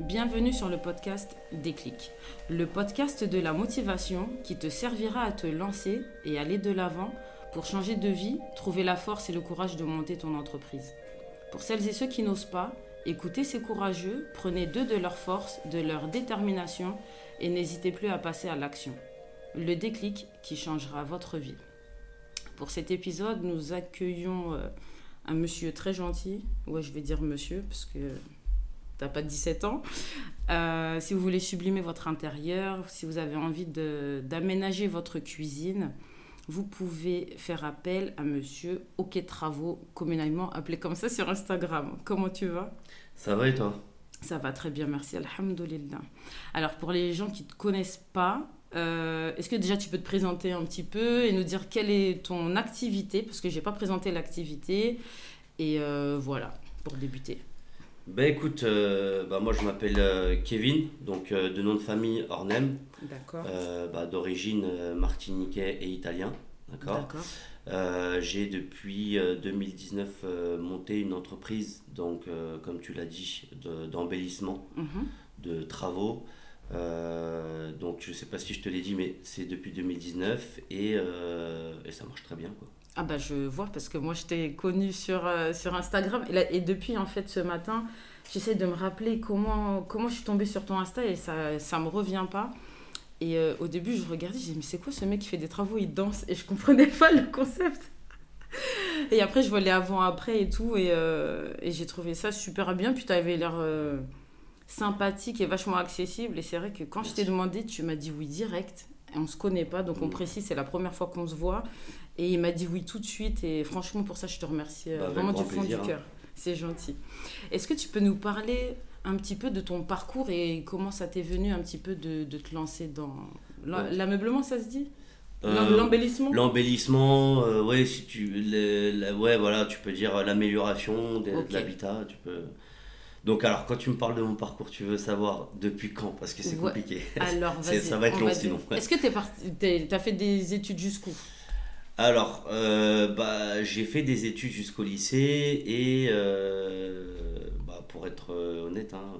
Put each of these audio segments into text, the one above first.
Bienvenue sur le podcast Déclic, le podcast de la motivation qui te servira à te lancer et aller de l'avant pour changer de vie, trouver la force et le courage de monter ton entreprise. Pour celles et ceux qui n'osent pas, écoutez ces courageux, prenez d'eux de leur force, de leur détermination et n'hésitez plus à passer à l'action. Le déclic qui changera votre vie. Pour cet épisode, nous accueillons euh, un monsieur très gentil. Ouais, je vais dire monsieur parce que t'as pas 17 ans. Euh, si vous voulez sublimer votre intérieur, si vous avez envie d'aménager votre cuisine, vous pouvez faire appel à monsieur OK Travaux, communément appelé comme ça sur Instagram. Comment tu vas? Ça va et toi? Ça va très bien, merci, alhamdoulilah. Alors, pour les gens qui ne te connaissent pas, euh, est-ce que déjà tu peux te présenter un petit peu et nous dire quelle est ton activité? Parce que j'ai pas présenté l'activité. Et euh, voilà, pour débuter. Ben écoute, euh, bah, moi je m'appelle euh, Kevin, donc euh, de nom de famille Ornem, D'accord. bah, d'origine martiniquais et italien. D'accord J'ai depuis euh, 2019 euh, monté une entreprise, donc comme tu l'as dit, de- d'embellissement, Mhm. de travaux. Donc je sais pas si je te l'ai dit, mais c'est depuis 2019 et, et ça marche très bien. Quoi. Ah bah je vois parce que moi je t'ai connu sur, euh, sur Instagram. Et, là- et depuis en fait ce matin j'essaie de me rappeler comment, comment je suis tombée sur ton Insta et ça ça me revient pas. Et euh, au début je regardais, je disais mais c'est quoi ce mec qui fait des travaux, il danse? Et je comprenais pas le concept. Et après je vois les avant-après et tout et, euh, et j'ai trouvé ça super bien. Puis tu avais l'air sympathique et vachement accessible. Et c'est vrai que quand je t'ai demandé tu m'as dit oui direct. Et on se connaît pas donc on précise c'est la première fois qu'on se voit et il m'a dit oui tout de suite et franchement pour ça je te remercie euh, Bah, vraiment du fond plaisir, du hein. cœur. C'est gentil. Est-ce que tu peux nous parler un petit peu de ton parcours et comment ça t'est venu un petit peu de, de te lancer dans l'ameublement ça se dit? Euh, L'em- L'embellissement? L'embellissement, euh, ouais, si tu, le- la- ouais, voilà, tu peux dire l'amélioration de, l'habitat, tu peux. Donc alors, quand tu me parles de mon parcours, tu veux savoir depuis quand? Parce que c'est Ouais. compliqué. Alors ça va être on long sinon. Est-ce que t'es parti, t'es- t'as fait des études jusqu'où? Alors, euh, bah, j'ai fait des études jusqu'au lycée et euh, bah, pour être euh, honnête, hein,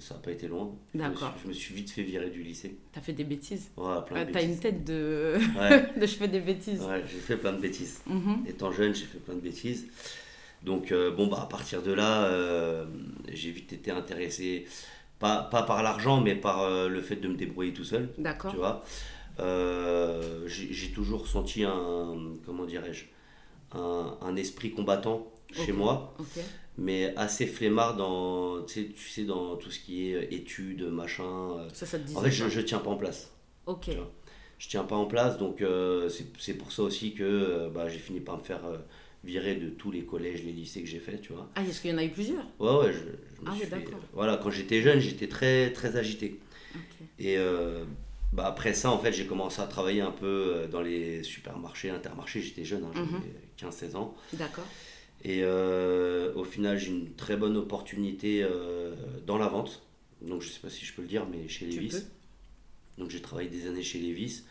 ça n'a pas été loin. D'accord. Je me suis vite fait virer du lycée. T'as fait des bêtises Voilà, plein Ah, de T'as une bêtises. tête de, Ouais, de je fais des bêtises. ouais, j'ai fait plein de bêtises. Mhm. Étant jeune, j'ai fait plein de bêtises. Donc, euh, bon, bah, à partir de là, euh, j'ai vite été intéressé, pas, pas par l'argent, mais par euh, le fait de me débrouiller tout seul, D'accord. tu vois. Euh, j'ai toujours senti un, comment dirais-je, un, un esprit combattant chez moi, mais assez flemmard dans, tu sais, tu sais, dans tout ce qui est études, machin. euh. Ça, ça te disait En fait, je, je tiens pas en place Ok. tu vois. je tiens pas en place donc euh, c'est pour ça aussi que euh, bah, j'ai fini par me faire euh, virer de tous les collèges les lycées que j'ai fait tu vois Ah, est-ce qu'il y en a eu plusieurs? Ouais ouais je, je me Ah suis fait- voilà quand j'étais jeune j'étais très très agité et euh, bah, après ça en fait j'ai commencé à travailler un peu euh, dans les supermarchés intermarchés j'étais jeune hein, Mhm. j'avais 15-16 ans D'accord. et euh, au final j'ai une très bonne opportunité euh, dans la vente donc je sais pas si je peux le dire mais chez Tu Levis peux. donc j'ai travaillé des années chez Levis.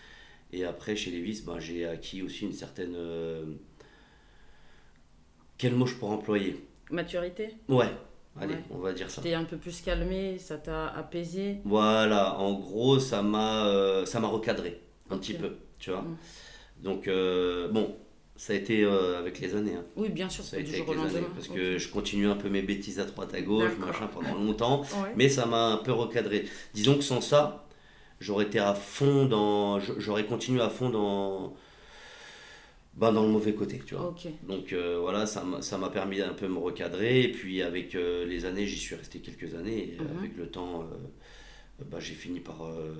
Et après, chez Levis, ben, j'ai acquis aussi une certaine... euh, Quel mot je pourrais employer? Maturité? Ouais, allez, Ouais. on va dire ça. T'es un peu plus calmé, ça t'a apaisé. Voilà, en gros, ça m'a euh, ça m'a recadré un petit peu, tu vois. Mm. Donc, euh, bon, ça a été euh, avec les années. hein. Oui, bien sûr, Ça a été avec les années. Parce que je continue un peu mes bêtises à droite à gauche, machin, pendant longtemps. Ouais. Mais ça m'a un peu recadré. Disons que sans ça, j'aurais été à fond dans. J'aurais continué à fond dans. Ben, dans le mauvais côté, tu vois. Donc euh, voilà, ça m'a ça permis d'un peu me recadrer. Et puis avec euh, les années, j'y suis resté quelques années. Et Mhm. avec le temps, euh, bah, j'ai fini par, euh,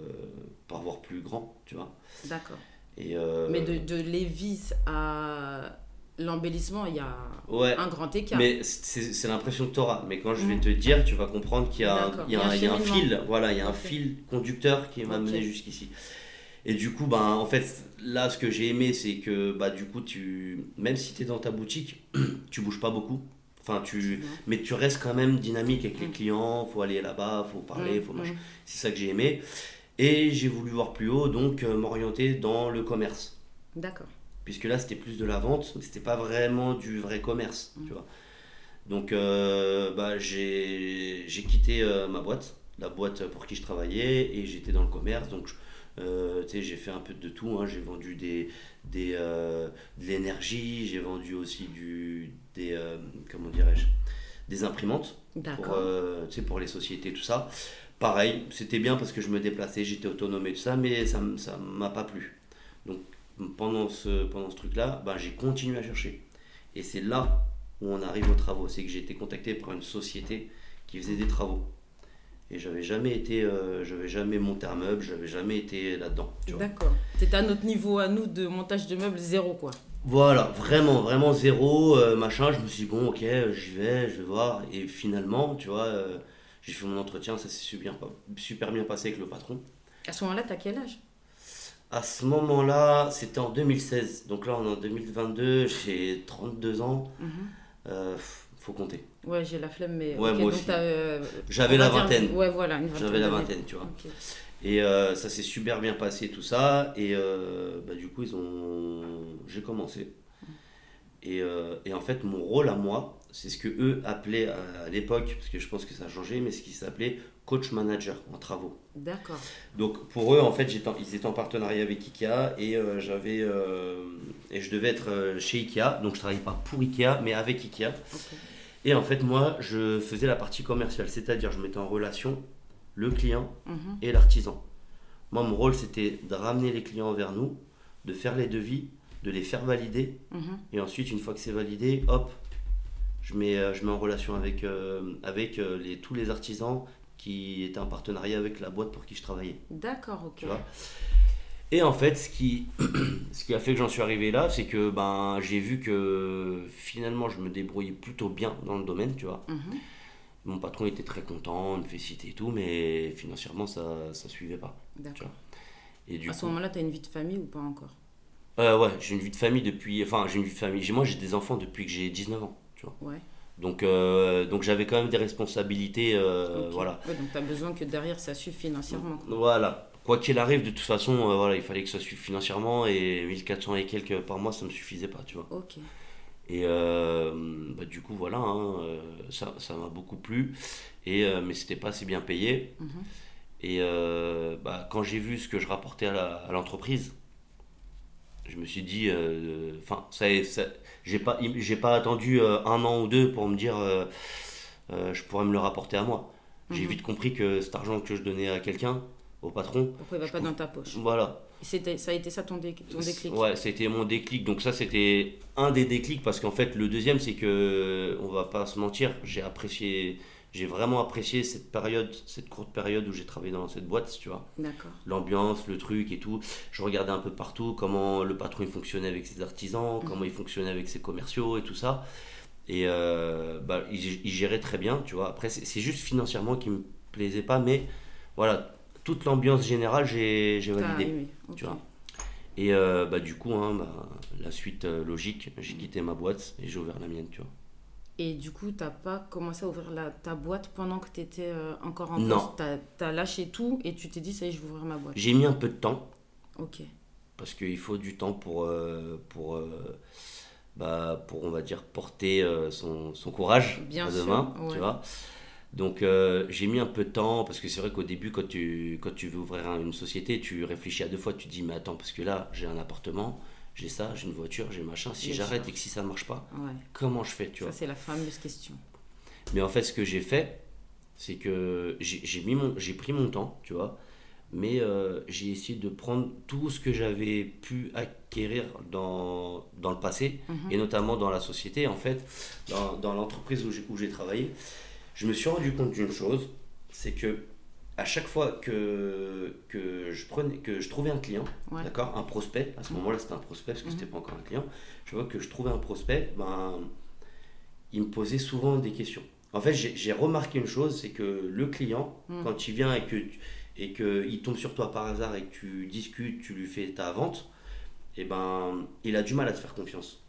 par voir plus grand, tu vois. D'accord. Et, euh, Mais de, de Lévis à l'embellissement, il y a ouais, un grand écart. mais c'est l'impression que tu auras. Mais quand je vais Mhm. te dire, tu vas comprendre qu'il y y il y a un fil, voilà, il y a un fil conducteur qui m'a Ok. mené jusqu'ici. Et du coup, ben, en fait, là, ce que j'ai aimé, c'est que, bah, du coup, tu, même si tu es dans ta boutique, tu bouges pas beaucoup. Enfin, tu, mais tu restes quand même dynamique avec les clients, faut aller là-bas, faut parler, Mm, faut mm. machin. C'est ça que j'ai aimé. Et j'ai voulu voir plus haut, donc euh, m'orienter dans le commerce. D'accord. Puisque là, c'était plus de la vente, c'était pas vraiment du vrai commerce, Mm. tu vois. Donc, euh, bah, j'ai j'ai quitté euh, ma boîte, la boîte pour qui je travaillais, et j'étais dans le commerce. Donc, euh, tu sais, j'ai fait un peu de tout. hein. J'ai vendu des, des, euh, de l'énergie, j'ai vendu aussi du, des, euh, comment dirais-je, des imprimantes pour, euh, tu sais, pour les sociétés, tout ça. Pareil, c'était bien parce que je me déplaçais, j'étais autonome et tout ça, mais ça ne m'a pas plu. Donc pendant ce, pendant ce truc-là, ben, j'ai continué à chercher. Et c'est là où on arrive aux travaux. C'est que j'ai été contacté par une société qui faisait des travaux. Et j'avais jamais été, euh, j'avais jamais monté un meuble, j'avais jamais été là-dedans. D'accord. C'était à notre niveau, à nous, de montage de meubles, zéro, quoi. Voilà, vraiment, vraiment zéro, euh, machin. Je me suis dit, bon, ok, j'y vais, je vais voir. Et finalement, tu vois, euh, j'ai fait mon entretien, ça s'est super, bien passé avec le patron. À ce moment-là, t'as quel âge? À ce moment-là, c'était en 2016. Donc là, on est en 2022, j'ai 32 ans. Mhm. Faut compter. Ouais, j'ai la flemme, mais. Ouais, moi donc aussi. euh, J'avais la dire- vingtaine. Ouais, voilà, une vingtaine. J'avais la vingtaine, tu vois. Et euh, ça s'est super bien passé, tout ça. Et euh, bah, du coup, ils ont... j'ai commencé. Et, et en fait, mon rôle à moi, c'est ce que eux appelaient à, à l'époque, parce que je pense que ça a changé, mais ce qui s'appelait coach manager en travaux. D'accord. Donc pour eux, en fait, j'étais ils étaient en partenariat avec Ikea et euh, j'avais euh, et je devais être euh, chez Ikea. Donc je travaillais pas pour Ikea, mais avec Ikea. Et en fait, moi, je faisais la partie commerciale, c'est-à-dire je mettais en relation le client Mhm. et l'artisan. Moi, mon rôle, c'était de ramener les clients vers nous, de faire les devis, de les faire valider. Mhm. Et ensuite, une fois que c'est validé, hop, je mets, euh, je mets en relation avec, euh, avec euh, les, tous les artisans qui étaient en partenariat avec la boîte pour qui je travaillais. D'accord, ok. Tu vois? Et en fait, ce qui, ce qui a fait que j'en suis arrivé là, c'est que ben, j'ai vu que finalement, je me débrouillais plutôt bien dans le domaine, tu vois. Mhm. Mon patron était très content, il me féliciter et tout, mais financièrement, ça ne suivait pas. Et du À ce coup, moment-là, t'as une vie de famille ou pas encore? Euh, ouais, j'ai une vie de famille depuis. Enfin, j'ai une vie de famille. Moi, j'ai des enfants depuis que j'ai 19 ans, tu vois. Ouais. Donc, euh, donc j'avais quand même des responsabilités, euh, voilà. Ouais, donc t'as besoin que derrière ça suive financièrement. quoi. Voilà. Quoi qu'il arrive, de toute façon, euh, voilà, il fallait que ça suive financièrement et 1400 et quelques par mois, ça me suffisait pas, tu vois. Ok. Et euh, bah, du coup, voilà, hein, euh, ça ça m'a beaucoup plu, et, euh, mais c'était pas assez bien payé. Mhm. Et bah, quand j'ai vu ce que je rapportais à l'entreprise, je me suis dit, enfin, ça, ça, j'ai pas, j'ai pas attendu un an ou deux pour me dire, je pourrais me le rapporter à moi. J'ai Mhm. vite compris que cet argent que je donnais à quelqu'un, au patron, Pourquoi il va pas dans ta poche voilà, C'était, Ça a été ça ton, dé- ton déclic Ouais, c'était mon déclic. Donc ça, c'était un des déclics parce qu'en fait, le deuxième, c'est que, on va pas se mentir, j'ai apprécié, j'ai vraiment apprécié cette période, cette courte période où j'ai travaillé dans cette boîte, tu vois. D'accord. L'ambiance, le truc et tout. Je regardais un peu partout comment le patron il fonctionnait avec ses artisans, Mhm. comment il fonctionnait avec ses commerciaux et tout ça. Et euh, bah, il, il gérait très bien, tu vois. Après, c'est c'est juste financièrement qui me plaisait pas, mais voilà, toute l'ambiance générale, j'ai T'as validé. ok. tu vois. Et euh, bah, du coup, hein, bah, la suite euh, logique, j'ai quitté ma boîte et j'ai ouvert la mienne, tu vois. Et du coup, t'as pas commencé à ouvrir la, ta boîte pendant que tu étais encore en Non. poste? T'as as lâché tout et tu t'es dit, ça y est, je vais ouvrir ma boîte. J'ai mis un peu de temps, Ok. parce qu'il faut du temps pour, euh, pour, euh, bah, pour, on va dire, porter euh, son, son courage Bien à sûr, demain, ouais. tu vois. Donc euh, j'ai mis un peu de temps, parce que c'est vrai qu'au début, quand tu, quand tu veux ouvrir un- une société, tu réfléchis à deux fois, tu te dis, mais attends, parce que là, j'ai un appartement, j'ai ça, j'ai une voiture, j'ai machin, si j'arrête et que si ça marche pas, Ouais. comment je fais, tu vois? Ça, c'est la fameuse question. Mais en fait, ce que j'ai fait, c'est que j'ai j'ai mis mon, j'ai pris mon temps, tu vois, mais euh, j'ai essayé de prendre tout ce que j'avais pu acquérir dans, dans le passé, Mhm. et notamment dans la société, en fait, dans, dans l'entreprise où j'ai- où j'ai travaillé. Je me suis rendu compte d'une chose, c'est que à chaque fois que, que, je, prenais, que je trouvais un client, Ouais. d'accord, un prospect, à ce Mhm. moment-là c'était un prospect parce que Mhm. c'était pas encore un client, je vois que je trouvais un prospect, ben, il me posait souvent des questions. En fait, j'ai remarqué une chose, c'est que le client, Mhm. quand il vient et que tu- et que il tombe sur toi par hasard et que tu discutes, tu lui fais ta vente, et ben, il a du mal à te faire confiance.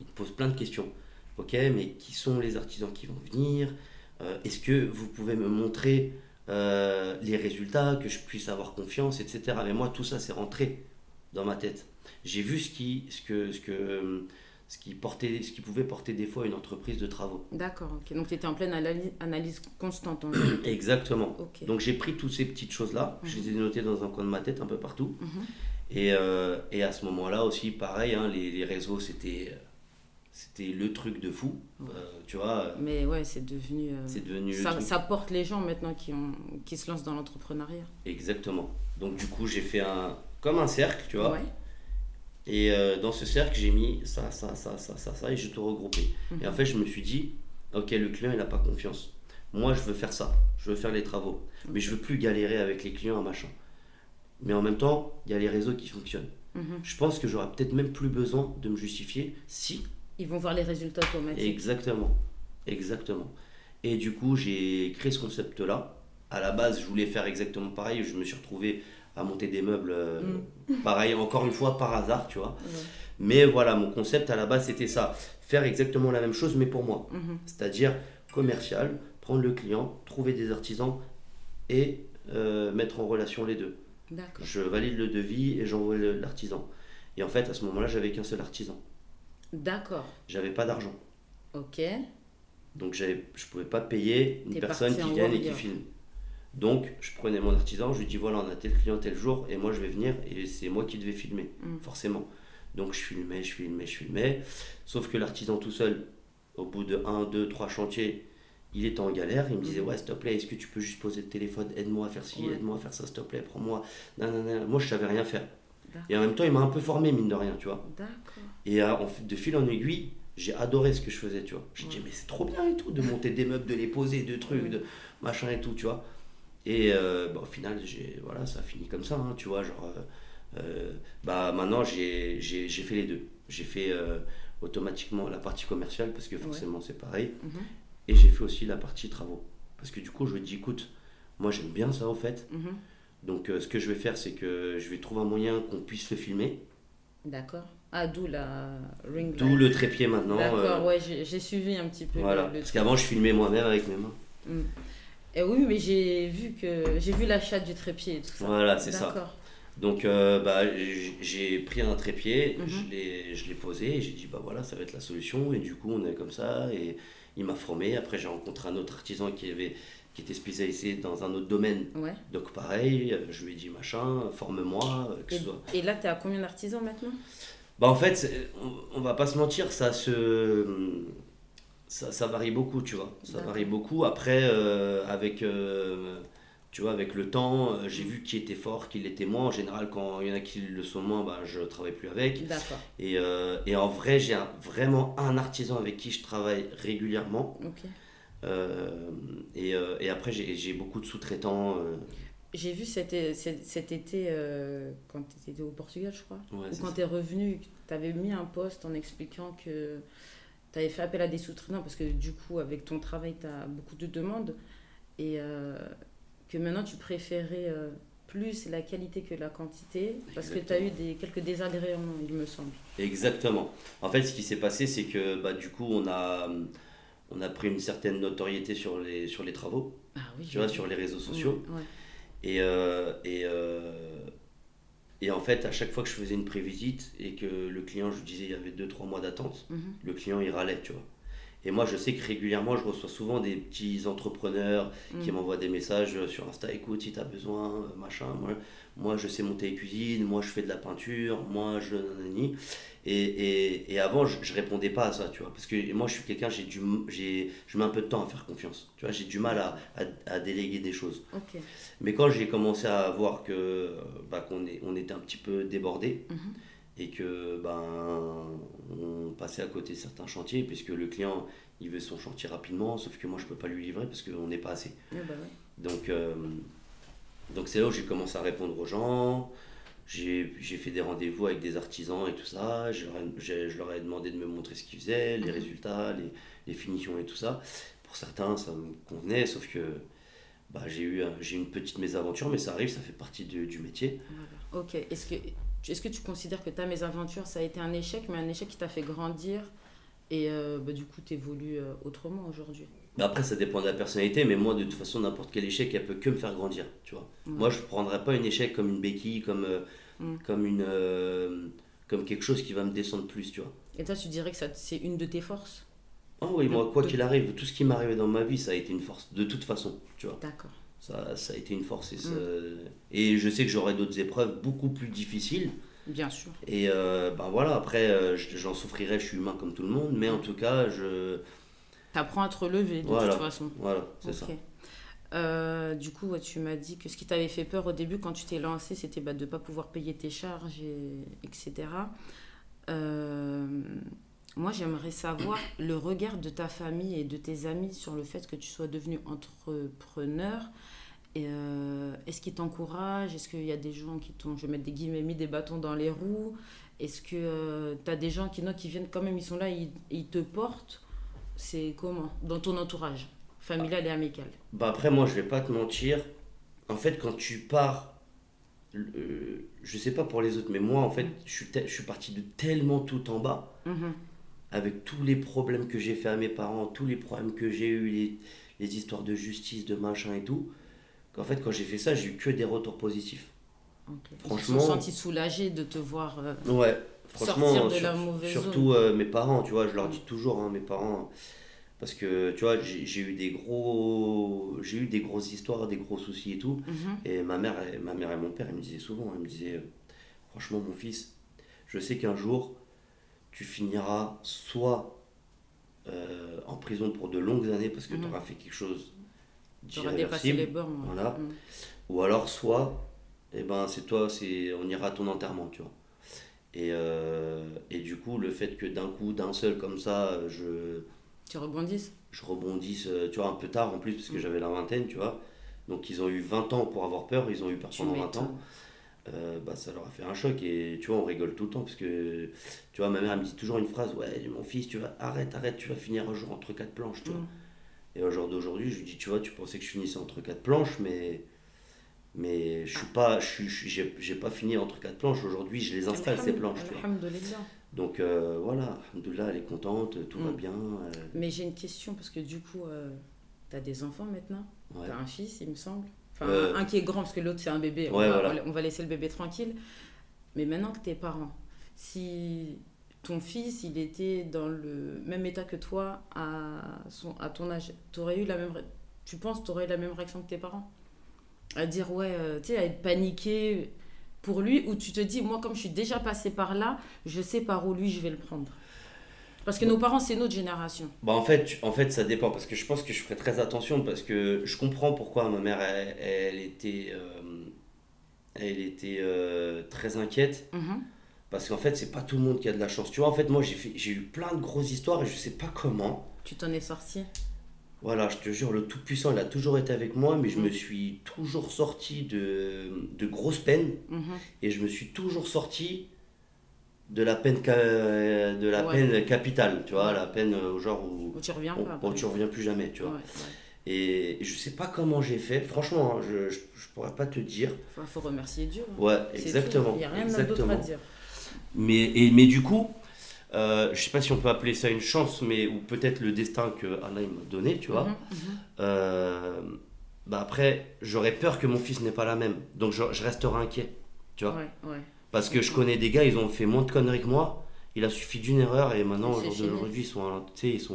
Il te pose plein de questions. Ok, mais qui sont les artisans qui vont venir? Euh, Est-ce que vous pouvez me montrer euh, les résultats, que je puisse avoir confiance, etc. Mais moi, tout ça, c'est rentré dans ma tête. J'ai vu ce, qui, ce, que, ce, que, ce qui, portait, ce qui pouvait porter des fois une entreprise de travaux. D'accord, ok. Donc tu étais en pleine analyse, analyse constante. En Exactement. Donc j'ai pris toutes ces petites choses-là, je les ai notées dans un coin de ma tête un peu partout. Mhm. Et, euh, et, à ce moment-là aussi, pareil, hein, les, les, réseaux, c'était c'était le truc de fou, euh, tu vois. Mais ouais, c'est devenu. Euh, c'est devenu. Ça, ça, porte les gens maintenant qui, ont, qui se lancent dans l'entrepreneuriat. Exactement. Donc du coup, j'ai fait un comme un cercle, tu vois. Ouais. Et euh, dans ce cercle, j'ai mis ça, ça, ça, ça, ça, ça, et j'ai tout regroupé. Et en Mhm. fait, je me suis dit, ok, le client, il n'a pas confiance. Moi, je veux faire ça. Je veux faire les travaux. Mais je veux plus galérer avec les clients, machin. Mais en même temps, il y a les réseaux qui fonctionnent. Mhm. Je pense que j'aurais peut-être même plus besoin de me justifier si Ils vont voir les résultats automatiques. Exactement. Exactement. Et du coup, j'ai créé ce concept-là. À la base, je voulais faire exactement pareil. Je me suis retrouvé à monter des meubles, euh, pareil, encore une fois, par hasard, tu vois. Mais voilà, mon concept à la base, c'était ça. Faire exactement la même chose, mais pour moi. Mhm. C'est-à-dire commercial, prendre le client, trouver des artisans et euh, mettre en relation les deux. Je valide le devis et j'envoie l'artisan. Et en fait, à ce moment-là, j'avais qu'un seul artisan. D'accord. J'avais pas d'argent. Ok. Donc j'avais, je ne pouvais pas payer une T'es personne qui vienne et qui filme. Donc je prenais mon artisan, je lui dis voilà on a tel client tel jour et moi je vais venir et c'est moi qui devais filmer, Mm. forcément. Donc je filmais, je filmais, je filmais. Sauf que l'artisan tout seul, au bout de 1, 2, 3 chantiers, il était en galère. Il me disait Mhm. ouais s'il te plaît, est-ce que tu peux juste poser le téléphone, aide-moi à faire ci, Ouais. aide-moi à faire ça s'il te plaît, prends-moi. Non, non, non. Moi je savais rien faire. Et en même temps il m'a un peu formé mine de rien, tu vois. Et euh, de fil en aiguille, j'ai adoré ce que je faisais, tu vois. J'ai dit, Ouais. mais c'est trop bien et tout, de monter des meubles, de les poser, de trucs, de machin et tout, tu vois. Et euh, bah, au final, voilà, ça a fini comme ça, hein, tu vois. Genre, euh, bah, maintenant, j'ai, fait les deux. J'ai fait automatiquement la partie commerciale, parce que forcément, c'est pareil. Mhm. Et j'ai fait aussi la partie travaux. Parce que du coup, je me dis, écoute, moi, j'aime bien ça, en fait. Mhm. Donc, euh, ce que je vais faire, c'est que je vais trouver un moyen qu'on puisse le filmer. D'accord. Ah, d'où la ring D'où le trépied maintenant. D'accord, euh, ouais, j'ai suivi un petit peu. Voilà, le parce qu'avant je filmais moi-même avec mes mains. Mm. Et oui, mais j'ai vu que j'ai vu l'achat du trépied et tout ça. Voilà, c'est ça. D'accord. Donc euh, bah, j'ai pris un trépied, Mhm. je l'ai je l'ai posé et j'ai dit bah voilà, ça va être la solution. Et du coup, on est comme ça et il m'a formé. Après, j'ai rencontré un autre artisan qui, avait, qui était spécialisé dans un autre domaine. Ouais. Donc pareil, je lui ai dit machin, forme-moi, euh, que Et, ce soit. et là, tu es à combien d'artisans maintenant? Bah en fait, on, on va pas se mentir, ça se ça, ça varie beaucoup, tu vois. Ça varie beaucoup. Après, euh, avec euh, tu vois, avec le temps, j'ai vu qui était fort, qui l'était moins. En général, quand il y en a qui le sont moins, bah, je travaille plus avec. Et, euh, et en vrai, j'ai vraiment un artisan avec qui je travaille régulièrement. Ok. Euh, et, euh, et après, j'ai beaucoup de sous-traitants. euh, J'ai vu cet, é- cet, cet été, euh, quand tu étais au Portugal, je crois, ouais, ou quand tu es revenu, tu avais mis un post en expliquant que tu avais fait appel à des sous-traitants parce que du coup, avec ton travail, tu as beaucoup de demandes et euh, que maintenant tu préférais euh, plus la qualité que la quantité parce que tu as eu des, quelques désagréments, il me semble. Exactement. En fait, ce qui s'est passé, c'est que bah, du coup, on a, on a pris une certaine notoriété sur les, sur les travaux, Ah oui, tu vois, sur les réseaux sociaux. Et, euh, et, euh, et en fait, à chaque fois que je faisais une prévisite et que le client, je disais, il y avait 2-3 mois d'attente, Mhm. le client, il râlait, tu vois. Et moi, je sais que régulièrement, je reçois souvent des petits entrepreneurs qui Mm. m'envoient des messages sur Insta, écoute, si tu as besoin, euh, machin, moi, moi, je sais monter les cuisines, moi, je fais de la peinture, moi, je... Et, et, et avant, je, je répondais pas à ça, tu vois. Parce que moi, je suis quelqu'un, j'ai du, j'ai, je mets un peu de temps à faire confiance. Tu vois, j'ai du mal à, à, à déléguer des choses. Mais quand j'ai commencé à voir que bah, qu'on est, on était un petit peu débordé Mhm. Et que ben on passait à côté de certains chantiers puisque le client il veut son chantier rapidement sauf que moi je peux pas lui livrer parce qu'on n'est pas assez. Ouais, bah ouais. Donc euh, donc c'est là où j'ai commencé à répondre aux gens. J'ai j'ai fait des rendez-vous avec des artisans et tout ça. Je leur ai, j'ai- je leur ai demandé de me montrer ce qu'ils faisaient, les Mhm. résultats, les, les finitions et tout ça. Pour certains, ça me convenait, sauf que bah, j'ai eu j'ai une petite mésaventure, mais ça arrive, ça fait partie du, du métier. Voilà. Ok. Est-ce que, est que tu considères que ta mésaventure, ça a été un échec, mais un échec qui t'a fait grandir et euh, bah, du coup, tu évolues autrement aujourd'hui? Après, ça dépend de la personnalité, mais moi, de toute façon, n'importe quel échec, elle peut que me faire grandir, tu vois. Moi, je prendrais pas un échec comme une béquille, comme, euh, Mm. comme une, euh, comme quelque chose qui va me descendre plus, tu vois. Et toi, tu dirais que c'est une de tes forces? Ah oui, moi, quoi qu'il arrive, tout ce qui m'est arrivé dans ma vie, ça a été une force, de toute façon, tu vois. D'accord. Ça, ça a été une force. Et, ça- Mm. et je sais que j'aurai d'autres épreuves beaucoup plus difficiles. Bien sûr. Et euh, ben voilà, après, euh, je- j'en souffrirai, je suis humain comme tout le monde, mais en tout cas, je. T'apprends à te relever de Voilà. toute façon. Voilà, c'est ça. Euh, du coup, ouais, tu m'as dit que ce qui t'avait fait peur au début quand tu t'es lancé, c'était bah, de ne pas pouvoir payer tes charges, et, etc. Euh, moi, j'aimerais savoir le regard de ta famille et de tes amis sur le fait que tu sois devenu entrepreneur. Euh, Est-ce qu'ils t'encouragent? Est-ce qu'il y a des gens qui t'ont, je vais mettre des guillemets, mis des bâtons dans les roues? Est-ce que tu as des gens qui, non, qui viennent quand même, ils sont là, ils, ils te portent? C'est comment? Dans ton entourage, familial et amical? Bah après, moi, je vais pas te mentir. En fait, quand tu pars, euh, je sais pas pour les autres, mais moi, en fait, je suis, je suis parti de tellement tout en bas, Mhm. Avec tous les problèmes que j'ai fait à mes parents, tous les problèmes que j'ai eu, les, les histoires de justice, de machin et tout, qu'en fait, quand j'ai fait ça, j'ai eu que des retours positifs. Ok. Franchement- Ils se sont sentis soulagés de te voir. euh, Ouais, franchement, Sortir de sur- la mauvaise surtout euh, mes parents, tu vois, je leur Mm. dis toujours, hein, mes parents, parce que tu vois, j'ai eu des gros, j'ai eu des grosses histoires, des gros soucis et tout. mhm. Et ma mère, et- ma mère et mon père, ils me disaient souvent, ils me disaient, euh, franchement, mon fils, je sais qu'un jour, tu finiras soit euh, en prison pour de longues années parce que Mhm. tu auras fait quelque chose Tu auras dépassé d'irréversible, les bornes. ouais. Voilà. Mhm. ou alors soit, eh ben, c'est toi, c'est, on ira à ton enterrement, tu vois. Et, euh, et du coup, le fait que d'un coup, d'un seul comme ça, je, Tu rebondisses je rebondisse, euh, tu vois, un peu tard en plus, parce que Mm. j'avais la vingtaine, tu vois. Donc ils ont eu 20 ans pour avoir peur, ils ont eu peur pendant 20 m'étonnes. ans. Euh, bah, ça leur a fait un choc et tu vois, on rigole tout le temps parce que tu vois, ma mère elle me dit toujours une phrase Ouais, mon fils, tu vas arrête, arrête, tu vas finir un jour entre quatre planches, tu vois. Mm. Et au jour d'aujourd'hui, je lui dis Tu vois, tu pensais que je finissais entre quatre planches, mais. Mais je suis pas, je j'ai, j'ai pas fini entre quatre planches. Aujourd'hui, je les installe ces planches, tu vois. Alhamdulillah. Donc euh, voilà, Alhamdoulilah, elle est contente, tout va Mm. bien. euh, Mais j'ai une question parce que du coup, tu as des enfants maintenant? ouais. Tu as un fils, il me semble. Enfin, Euh, un, qui est grand parce que l'autre c'est un bébé. on, va, voilà. on va laisser le bébé tranquille. Mais maintenant que t'es parent, si ton fils il était dans le même état que toi à, son, à ton âge, aurais eu la même, tu penses que tu aurais eu la même réaction que tes parents? À dire ouais, euh, tu sais, à être paniqué pour lui ou tu te dis moi comme je suis déjà passé par là, je sais par où lui je vais le prendre? Parce que nos parents c'est notre génération. Bah en fait, en fait, ça dépend parce que je pense que je ferai très attention parce que je comprends pourquoi ma mère elle, elle était, euh, elle était euh, très inquiète Mhm. parce qu'en fait c'est pas tout le monde qui a de la chance. Tu vois, en fait moi j'ai eu plein de grosses histoires et je sais pas comment. Tu t'en es sorti? Voilà, je te jure, le Tout Puissant il a toujours été avec moi, mais je me suis toujours sorti de, de grosses peines Mhm. et je me suis toujours sorti de la peine de la Ouais. peine capitale, tu vois, la peine euh, genre où, Tu reviens où- pas. où tu reviens plus jamais, tu vois. Ouais, ouais. Et je sais pas comment j'ai fait, franchement, hein, je, je, je pourrais pas te dire. Faut, faut remercier Dieu. hein. Ouais, exactement. Il n'y a rien d'autre à dire. Mais, et, mais du coup, euh, je sais pas si on peut appeler ça une chance, mais ou peut-être le destin que Allah m'a donné, tu vois. Mhm, mhm. Euh, bah après, j'aurais peur que mon fils n'ait pas la même. Donc je, je resterai inquiet, tu vois. Ouais, ouais. Parce que je connais des gars, ils ont fait moins de conneries que moi. Il a suffi d'une erreur et maintenant, Et au c'est jour fini. d'aujourd'hui, ils sont, tu sais, ils sont,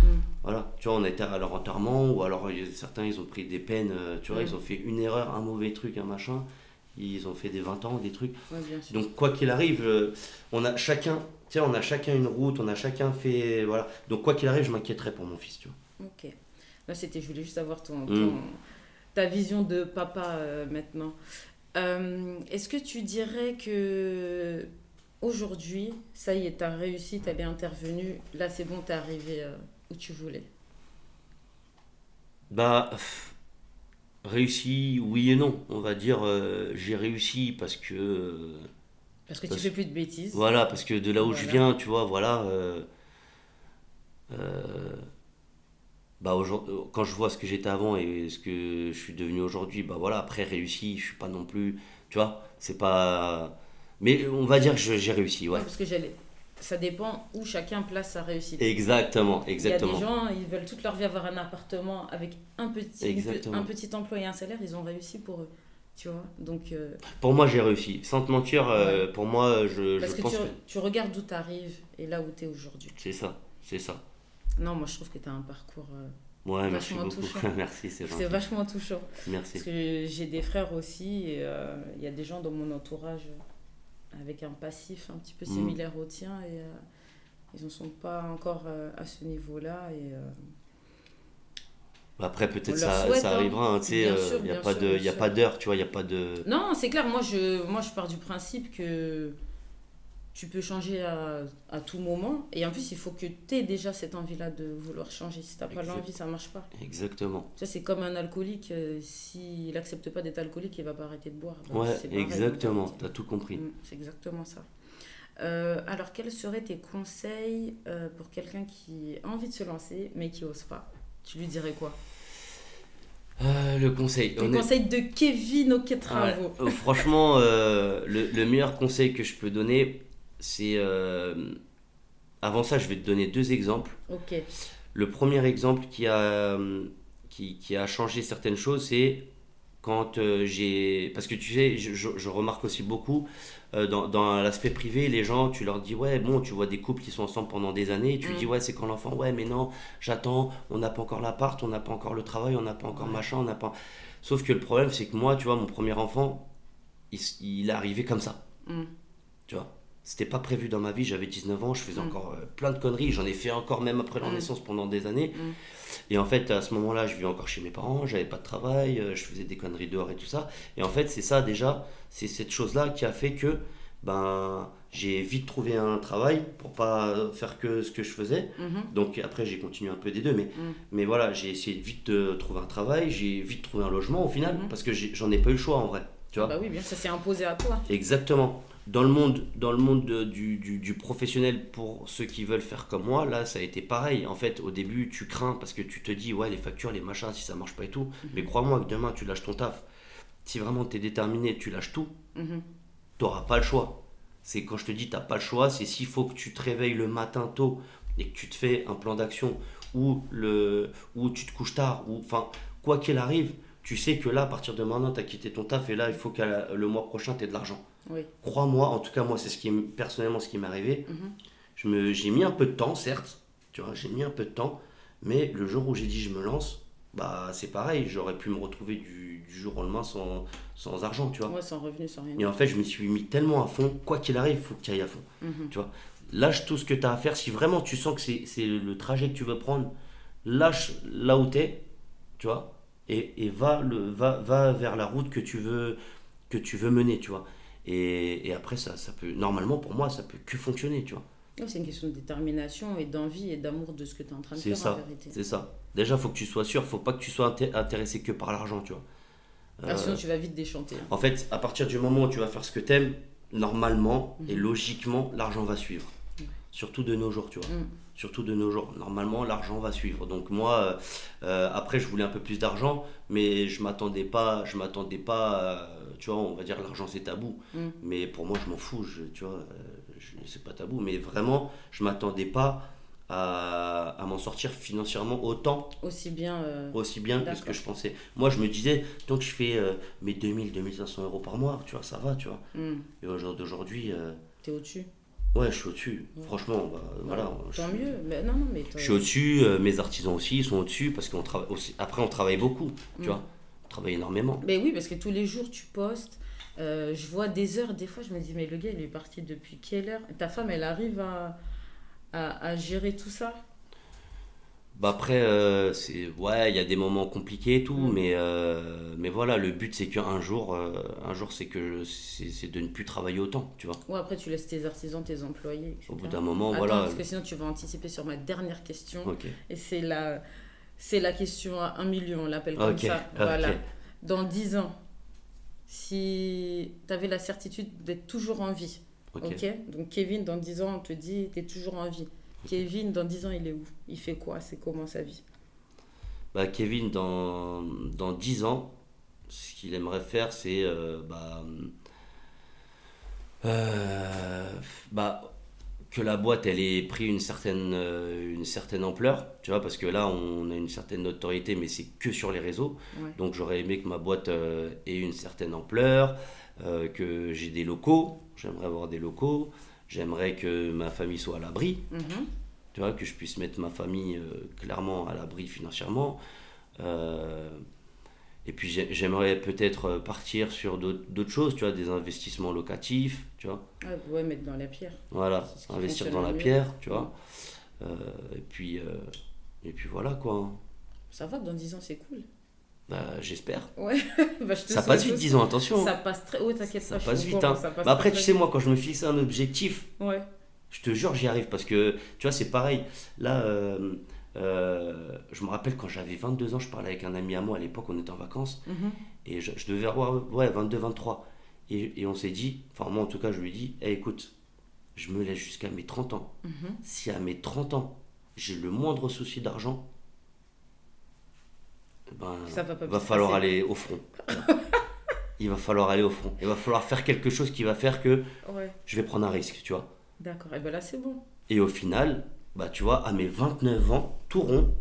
Mm. voilà, tu vois, on était à leur enterrement ou alors certains, ils ont pris des peines, euh, tu vois, Mm. ils ont fait une erreur, un mauvais truc, un machin. Ils ont fait des 20 ans, des trucs. Ouais. Donc quoi qu'il arrive, euh, on a chacun, tu sais, on a chacun une route, on a chacun fait, voilà. Donc quoi qu'il arrive, je m'inquiéterai pour mon fils, tu vois. Ok. Là, c'était, je voulais juste avoir ton, Mm. ton- ta vision de papa euh, maintenant. Euh, est-ce que tu dirais que aujourd'hui, ça y est, t'as réussi, t'as bien intervenu, là c'est bon, t'es arrivé euh, où tu voulais? Bah, réussi, oui et non. On va dire, euh, j'ai réussi parce que, Parce que Parce- tu fais plus de bêtises. voilà, parce que de là où je viens, tu vois, voilà. euh, bah, aujourd'hui- quand je vois ce que j'étais avant et ce que je suis devenu aujourd'hui, bah voilà, après réussi, je suis pas non plus, tu vois, c'est pas. Mais on va dire que j'ai réussi, ouais. Parce que j'allais. Ça dépend où chacun place sa réussite. Exactement, Il y a exactement. des gens, ils veulent toute leur vie avoir un appartement avec un petit, Exactement. un petit emploi et un salaire, ils ont réussi pour eux. Tu vois Donc. euh, Pour moi, j'ai réussi. Sans te mentir, euh, pour moi, je, parce je que pense tu, que tu regardes d'où tu arrives et là où tu es aujourd'hui. c'est ça. C'est ça. Non, moi je trouve que tu as un parcours. euh, Ouais, merci Vachement beaucoup. touchant. merci, c'est c'est vachement touchant. Merci. Parce que j'ai des frères aussi et euh, il y a des gens dans mon entourage euh, avec un passif un petit peu Mhm. similaire au tien et euh, ils ne sont pas encore euh, à ce niveau-là. Et, euh, Après, peut-être ça, souhaite, ça hein. arrivera. hein, tu sais, euh, il n'y a pas d'heure, tu vois, il n'y a pas de. Non, c'est clair, moi je, moi je pars du principe que tu peux changer à, à tout moment et en plus il faut que tu aies déjà cette envie-là de vouloir changer. Si tu n'as pas l'envie, ça ne marche pas. Exactement. Ça, c'est comme un alcoolique, euh, s'il n'accepte pas d'être alcoolique, il va pas arrêter de boire. Donc, Ouais, exactement. Tu as tout compris. Mm, C'est exactement ça. Euh, alors, quels seraient tes conseils euh, pour quelqu'un qui a envie de se lancer mais qui n'ose pas? Tu lui dirais quoi? Euh, le conseil. Les honnête- conseils de Kevin travaux. Ouais, euh, franchement, euh, le, le meilleur conseil que je peux donner, c'est. euh, avant ça, je vais te donner deux exemples. Ok. Le premier exemple qui a, euh, qui, qui a changé certaines choses, c'est quand euh, j'ai. Parce que tu sais, je, je- je remarque aussi beaucoup euh, dans, dans l'aspect privé, les gens, tu leur dis, ouais, bon, tu vois des couples qui sont ensemble pendant des années, et tu Mm. dis, ouais, c'est quand l'enfant, ouais, mais non, j'attends, on n'a pas encore l'appart, on n'a pas encore le travail, on n'a pas encore Ouais. machin, on n'a pas. Sauf que le problème, c'est que moi, tu vois, mon premier enfant, il, il est arrivé comme ça. Mm. Tu vois? C'était pas prévu dans ma vie, j'avais 19 ans, je faisais Mm. encore euh, plein de conneries, j'en ai fait encore même après leur Mm. naissance pendant des années. Mm. Et en fait, à ce moment-là, je vivais encore chez mes parents, j'avais pas de travail, euh, je faisais des conneries dehors et tout ça. Et en fait, c'est ça déjà, c'est cette chose-là qui a fait que ben, j'ai vite trouvé un travail pour pas faire que ce que je faisais. Mhm. Donc après, j'ai continué un peu des deux, mais, mais voilà, j'ai essayé vite de trouver un travail, j'ai vite trouvé un logement au final, Mhm. parce que j'en ai pas eu le choix en vrai. Tu vois Bah oui, bien, ça s'est imposé à toi. Exactement. Dans le monde, dans le monde de- du, du, du professionnel, pour ceux qui veulent faire comme moi, là, ça a été pareil. En fait, au début, tu crains parce que tu te dis, ouais, les factures, les machins, si ça marche pas et tout. Mais crois-moi que demain, tu lâches ton taf. Si vraiment tu es déterminé, tu lâches tout, Mhm. tu n'auras pas le choix. C'est quand je te dis, tu pas le choix, c'est s'il faut que tu te réveilles le matin tôt et que tu te fais un plan d'action ou, le, ou tu te couches tard, ou enfin, quoi qu'il arrive, tu sais que là, à partir de maintenant, tu as quitté ton taf et là, il faut que le mois prochain, tu aies de l'argent. Oui. Crois-moi, en tout cas moi c'est ce qui personnellement ce qui m'est arrivé. Mhm. Je me, j'ai mis un peu de temps, certes, tu vois, j'ai mis un peu de temps, mais le jour où j'ai dit je me lance, bah c'est pareil, j'aurais pu me retrouver du, du jour au lendemain sans, sans argent, tu vois. Ouais, sans revenu, sans rien. Et en fait, je me suis mis tellement à fond, quoi qu'il arrive, il faut que tu ailles à fond. Mhm. Lâche tout ce que tu as à faire. Si vraiment tu sens que c'est, c'est le trajet que tu veux prendre, lâche là où tu es, tu vois, et, et va, le, va, va vers la route que tu veux, que tu veux mener, tu vois. Et, et après, ça, ça peut, normalement, pour moi, ça peut que fonctionner, tu vois. C'est une question de détermination et d'envie et d'amour de ce que tu es en train de faire en ça, vérité. c'est ça. Déjà, faut que tu sois sûr, faut pas que tu sois inté- intéressé que par l'argent, tu vois. Ah, Euh, sinon, tu vas vite déchanter. hein. En fait, à partir du moment où tu vas faire ce que t'aimes, normalement Mhm. et logiquement, l'argent va suivre. Surtout de nos jours, tu vois. Mm. Surtout de nos jours. Normalement, l'argent va suivre. Donc moi, euh, euh, après, je voulais un peu plus d'argent, mais je m'attendais pas, je m'attendais pas, euh, tu vois, on va dire l'argent c'est tabou. Mm. Mais pour moi, je m'en fous, je, tu vois, c'est pas tabou. Mais vraiment, je m'attendais pas à, à m'en sortir financièrement autant Aussi bien. euh, aussi bien que ce que je pensais. Moi, je me disais, tant que je fais euh, mes 2000, 2500 euros par mois, tu vois, ça va, tu vois. hmm, Et au jour d'aujourd'hui, T'es au-dessus. Ouais, je suis au-dessus. Ouais. Franchement, bah, voilà. je Tant suis- mieux. Mais non, non, mais Je suis au-dessus, euh, mes artisans aussi, ils sont au-dessus, parce qu'on travaille aussi. Après, on travaille beaucoup, tu Mm. vois. On travaille énormément. Mais oui, parce que tous les jours, tu postes. Euh, je vois des heures, des fois, je me dis, mais le gars, il est parti depuis quelle heure? Ta femme, elle arrive à, à, à gérer tout ça? Bah après, euh, c'est ouais, il y a des moments compliqués et tout, Mm. mais, euh, mais voilà, le but c'est qu'un jour, euh, un jour c'est que c'est de ne plus travailler autant, tu vois. Ou après, tu laisses tes artisans, tes employés, etc. Au bout d'un moment, Attends, voilà. parce que sinon, tu vas anticiper sur ma dernière question. Et c'est la, c'est la question à un million, on l'appelle comme ça. Voilà. Dans 10 ans, si tu avais la certitude d'être toujours en vie, Ok. ok? Donc Kevin, dans 10 ans, on te dit, tu es toujours en vie. Kevin, dans 10 ans, il est où? Il fait quoi? C'est comment sa vie? Bah, Kevin, dans, dans 10 ans, ce qu'il aimerait faire, c'est euh, bah, euh, bah, que la boîte elle ait pris une certaine, euh, une certaine ampleur, tu vois, parce que là on a une certaine notoriété, mais c'est que sur les réseaux. Ouais. Donc j'aurais aimé que ma boîte ait une certaine ampleur, que j'ai des locaux, j'aimerais avoir des locaux, j'aimerais que ma famille soit à l'abri, Mhm. tu vois, que je puisse mettre ma famille euh, clairement à l'abri financièrement. Euh, et puis j'ai- j'aimerais peut-être euh, partir sur d'autres choses, tu vois, des investissements locatifs, tu vois. Ouais, ouais, mettre dans la pierre. Voilà, investir dans la mieux. pierre, tu vois. Euh, et, puis, euh, et puis voilà quoi. hein. Ça va, dans 10 ans, c'est cool. Bah, J'espère. Ouais, bah, je Ça passe vite, disons, attention. Ça passe très. Oh, t'inquiète Ça pas, passe vite. Hein. ça passe Mais après, tu sais, moi, quand je me fixe un objectif, Ouais. je te jure, j'y arrive parce que, tu vois, c'est pareil. Là, euh, euh, je me rappelle quand j'avais 22 ans, je parlais avec un ami à moi à l'époque, on était en vacances, Mhm. et je, je devais avoir, ouais, 22, 23. Et, et on s'est dit, enfin, moi en tout cas, je lui ai dit, Eh, écoute, je me laisse jusqu'à mes 30 ans. Mhm. Si à mes 30 ans, j'ai le moindre souci d'argent, ben, Ça va pas va bien falloir passer. aller au front. Il va falloir aller au front. Il va falloir faire quelque chose qui va faire que Ouais, je vais prendre un risque, tu vois. d'accord. Et ben là, c'est bon. Et au final, bah tu vois, à mes 29 ans, tout rond,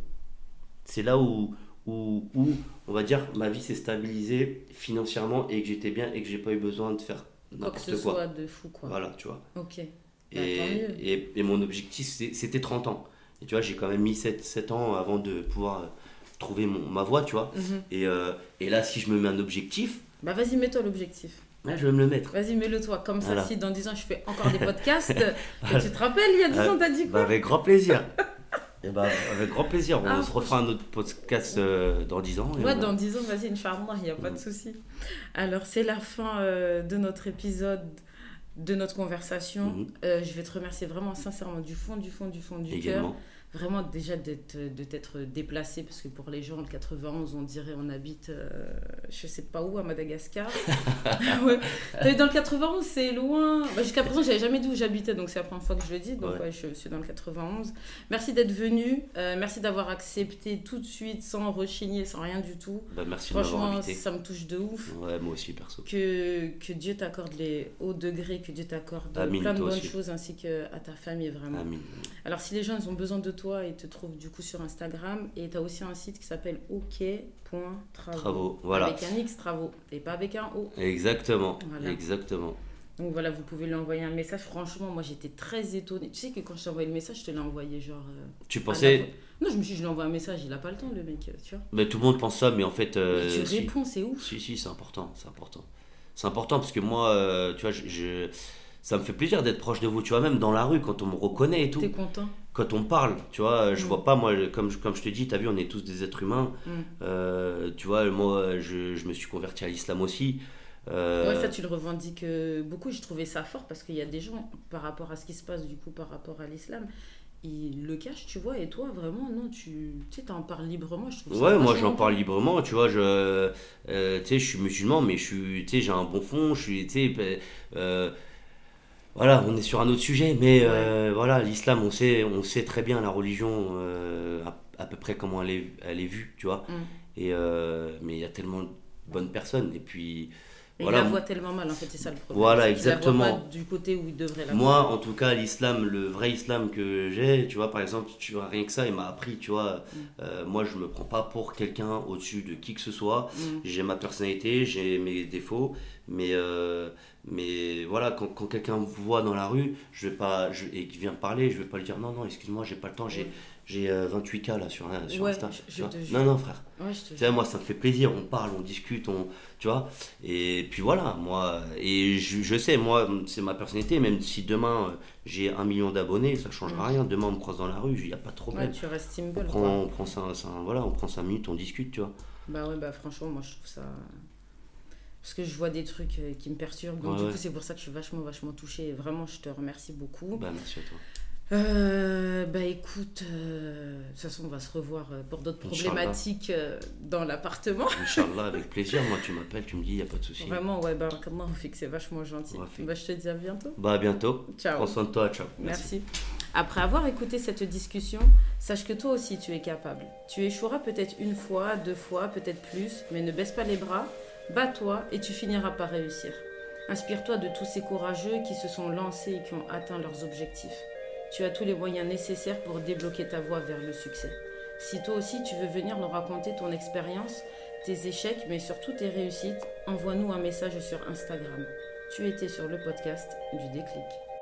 c'est là où, où, où, on va dire, ma vie s'est stabilisée financièrement et que j'étais bien et que j'ai pas eu besoin de faire Quoi que ce n'importe quoi. soit de fou, quoi. Voilà, tu vois. Ok. Et, Bah, mieux. et, et mon objectif, c'était 30 ans. Et tu vois, j'ai quand même mis 7, 7 ans avant de pouvoir euh, trouver mon, ma voie, tu vois. Mhm. Et, euh, et là, si je me mets un objectif, Bah, vas-y, mets-toi l'objectif. là, je vais me le mettre. Vas-y, mets-le toi. Comme ça, Voilà. si dans 10 ans, je fais encore des podcasts, et tu te rappelles, il y a 10 ans, t'as dit Bah, quoi avec grand plaisir. Et bah, avec grand plaisir. On Ah, se refera un autre podcast euh, dans 10 ans. et Ouais, on- dans 10 ans, vas-y, Inch'Allah, il n'y a pas de Mhm. souci. Alors, c'est la fin euh, de notre épisode, de notre conversation. Mhm. Euh, je vais te remercier vraiment sincèrement du fond, du fond, du fond du cœur. Vraiment, déjà, d'être, de t'être déplacé, parce que pour les gens, le 91, on dirait on habite, euh, je sais pas où, à Madagascar. ouais. Dans le 91, c'est loin. Bah, jusqu'à présent, j'avais jamais dit où j'habitais, donc c'est la première fois que je le dis. Donc, Ouais. ouais, je suis dans le 91. Merci d'être venu. Euh, merci d'avoir accepté tout de suite, sans rechigner, sans rien du tout. Bah, merci de Franchement, ça me touche de ouf. Ouais, moi aussi, perso. Que, que Dieu t'accorde les hauts degrés, que Dieu t'accorde plein de bonnes aussi. choses, ainsi qu'à ta famille, vraiment. Amine. Alors, si les gens ils ont besoin de toi, ils te trouvent du coup sur Instagram. Et tu as aussi un site qui s'appelle ok.travaux. Travaux, voilà. Avec un X travaux et pas avec un O. Exactement. Voilà. Exactement. Donc voilà, vous pouvez lui envoyer un message. Franchement, moi j'étais très étonnée. Tu sais que quand je t'ai envoyé le message, je te l'ai envoyé genre. euh, Tu pensais. Non, je me suis dit, je lui envoie un message, il a pas le temps, le mec, euh, tu vois. Mais tout le monde pense ça, mais en fait. euh, Mais tu si. réponds, c'est ouf. Si, si, c'est important. C'est important. C'est important parce que moi, euh, tu vois, je, je- ça me fait plaisir d'être proche de vous. Tu vois, même dans la rue, quand on me reconnaît et tout. T'es content quand on parle, tu vois, je Mm. vois pas, moi, comme, je- comme je te dis, tu as vu, on est tous des êtres humains. Mm. Euh, tu vois, moi, je, je me suis converti à l'islam aussi. Euh, Ouais, ça tu le revendiques euh, beaucoup. J'ai trouvé ça fort parce qu'il y a des gens, par rapport à ce qui se passe du coup par rapport à l'islam, ils le cachent, tu vois. Et toi, vraiment, non, tu tu sais, t'en parles librement. Je trouve ça Ouais, moi j'en parle librement, tu vois, je, euh, tu sais, je suis musulman, mais je suis, tu sais, j'ai un bon fond, je suis, tu sais, euh, voilà, on est sur un autre sujet, mais euh, voilà, l'islam, on sait, on sait très bien la religion, euh, à, à peu près comment elle est, elle est vue, tu vois, Mm. et, euh, mais il y a tellement de bonnes personnes, et puis, Et Voilà. il la voit tellement mal, en fait, c'est ça le problème. Voilà, C'est qu'il la voit exactement. pas du côté où il devrait la Moi, voir. en tout cas, l'islam, le vrai islam que j'ai, tu vois, par exemple, tu vois, rien que ça, il m'a appris, tu vois, Mm. euh, moi, je me prends pas pour quelqu'un au-dessus de qui que ce soit. Mm. J'ai ma personnalité, j'ai mes défauts, mais, euh, mais voilà, quand, quand quelqu'un me voit dans la rue je vais pas, je, et qu'il vient me parler, je vais pas lui dire non, non, excuse-moi, j'ai pas le temps, j'ai, Ouais. J'ai euh, 28K là sur, sur Ouais, Insta. je- je non, non, frère. Ouais, je te moi, ça me fait plaisir, on parle, on discute, on, tu vois. Et puis voilà, moi, et je, je sais, moi, c'est ma personnalité, même si demain euh, j'ai un million d'abonnés, ça changera Mm. rien. Demain, on me croise dans la rue, il n'y a pas de Ouais, problème. tu restes on, symbole, prend, on, prend cinq, cinq- voilà, on prend cinq minutes, on discute, tu vois. Bah ouais, bah franchement, moi, je trouve ça... Parce que je vois des trucs euh, qui me perturbent. Donc, Ouais, du ouais. coup, c'est pour ça que je suis vachement, vachement touchée. Et vraiment, je te remercie beaucoup. Bah, merci à toi. Euh, bah écoute, euh, de toute façon, on va se revoir euh, pour d'autres problématiques dans l'appartement. Inch'Allah, avec plaisir. Moi, tu m'appelles, tu me dis, il n'y a pas de souci. Vraiment, ouais, bah comment on fait que c'est vachement gentil. Bah, je te dis à bientôt. Bah, à bientôt. Ciao. Prends soin de toi, ciao. Merci. Après avoir écouté cette discussion, sache que toi aussi tu es capable. Tu échoueras peut-être une fois, deux fois, peut-être plus, mais ne baisse pas les bras, bats-toi et tu finiras par réussir. Inspire-toi de tous ces courageux qui se sont lancés et qui ont atteint leurs objectifs. Tu as tous les moyens nécessaires pour débloquer ta voie vers le succès. Si toi aussi tu veux venir nous raconter ton expérience, tes échecs, mais surtout tes réussites, envoie-nous un message sur Instagram. Tu étais sur le podcast du déclic.